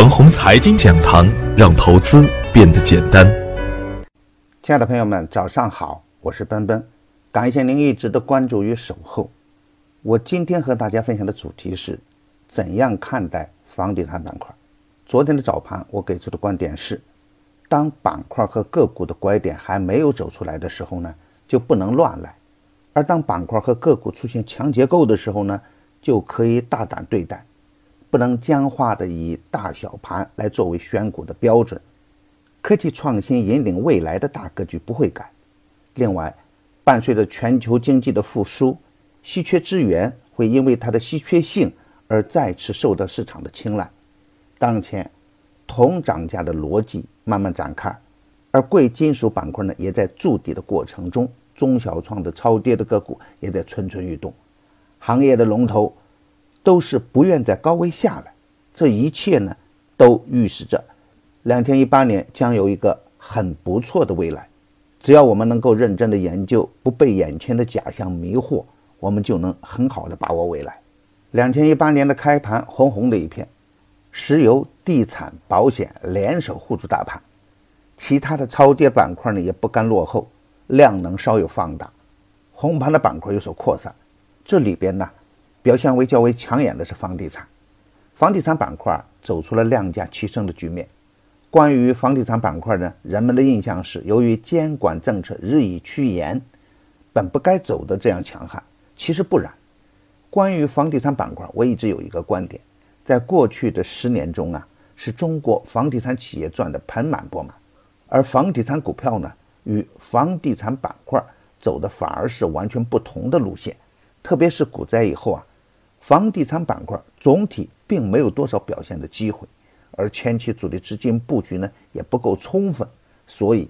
程红财经讲堂，让投资变得简单。亲爱的朋友们，早上好，我是奔奔，感谢您一直的关注与守候。我今天和大家分享的主题是：怎样看待房地产板块？昨天的早盘，我给出的观点是：当板块和个股的拐点还没有走出来的时候呢，就不能乱来；而当板块和个股出现强结构的时候呢，就可以大胆对待。不能僵化的以大小盘来作为选股的标准，科技创新引领未来的大格局不会改。另外，伴随着全球经济的复苏，稀缺资源会因为它的稀缺性而再次受到市场的青睐。当前，铜涨价的逻辑慢慢展开，而贵金属板块呢也在筑底的过程中，中小创的超跌的个股也在蠢蠢欲动，行业的龙头。都是不愿在高位下来，这一切呢，都预示着，两千一八年将有一个很不错的未来。只要我们能够认真的研究，不被眼前的假象迷惑，我们就能很好的把握未来。两千一八年的开盘红红的一片，石油、地产、保险联手护住大盘，其他的超跌板块呢也不甘落后，量能稍有放大，红盘的板块有所扩散，这里边呢。表现为较为抢眼的是房地产，房地产板块走出了量价齐升的局面。关于房地产板块呢，人们的印象是，由于监管政策日益趋严，本不该走的这样强悍。其实不然。关于房地产板块，我一直有一个观点：在过去的十年中啊，是中国房地产企业赚得盆满钵满，而房地产股票呢，与房地产板块走的反而是完全不同的路线。特别是股灾以后啊。房地产板块总体并没有多少表现的机会，而前期主力资金布局呢也不够充分，所以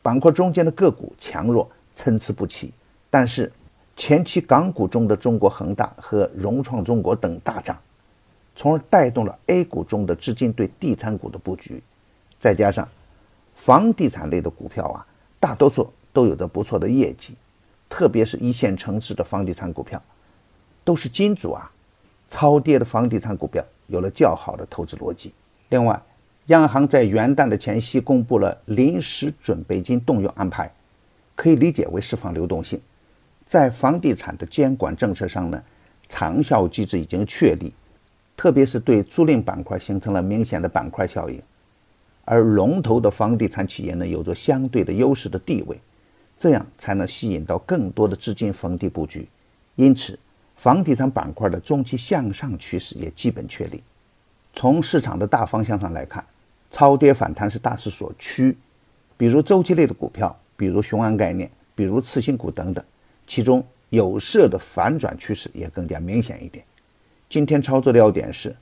板块中间的个股强弱参差不齐。但是前期港股中的中国恒大和融创中国等大涨，从而带动了 A 股中的资金对地产股的布局。再加上房地产类的股票啊，大多数都有着不错的业绩，特别是一线城市的房地产股票。都是金主啊，超跌的房地产股票有了较好的投资逻辑。另外，央行在元旦的前夕公布了临时准备金动用安排，可以理解为释放流动性。在房地产的监管政策上呢，长效机制已经确立，特别是对租赁板块形成了明显的板块效应，而龙头的房地产企业呢，有着相对的优势的地位，这样才能吸引到更多的资金逢低布局。因此。房地产板块的中期向上趋势也基本确立。从市场的大方向上来看，超跌反弹是大势所趋。比如周期类的股票，比如雄安概念，比如次新股等等，其中有色的反转趋势也更加明显一点。今天操作的要点是，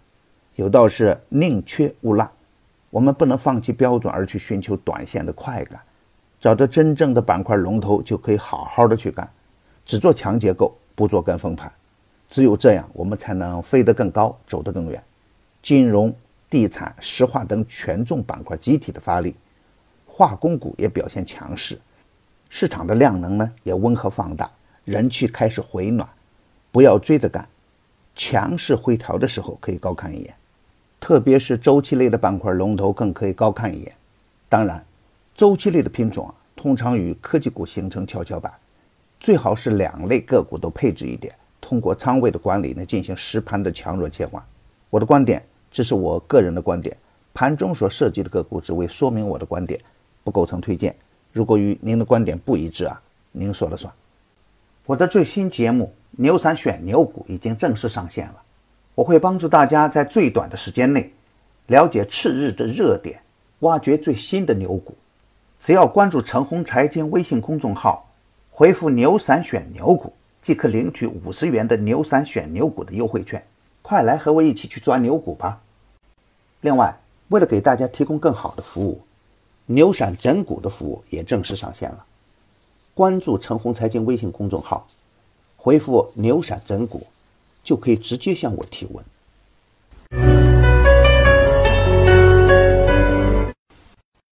有道是宁缺毋滥，我们不能放弃标准而去寻求短线的快感，找着真正的板块龙头就可以好好的去干，只做强结构，不做跟风盘。只有这样，我们才能飞得更高，走得更远。金融、地产、石化等权重板块集体的发力，化工股也表现强势，市场的量能呢也温和放大，人气开始回暖。不要追着干，强势回调的时候可以高看一眼，特别是周期类的板块龙头更可以高看一眼。当然，周期类的品种啊，通常与科技股形成跷跷板，最好是两类个股都配置一点。通过仓位的管理呢，进行实盘的强弱切换。我的观点只是我个人的观点，盘中所涉及的个股只为说明我的观点，不构成推荐。如果与您的观点不一致啊，您说了算。我的最新节目《牛散选牛股》已经正式上线了，我会帮助大家在最短的时间内了解次日的热点，挖掘最新的牛股。只要关注陈红财经微信公众号，回复“牛散选牛股”。即可领取五十元的牛散选牛股的优惠券，快来和我一起去抓牛股吧！另外，为了给大家提供更好的服务，牛散整股的服务也正式上线了。关注陈红财经微信公众号，回复“牛散整股”，就可以直接向我提问。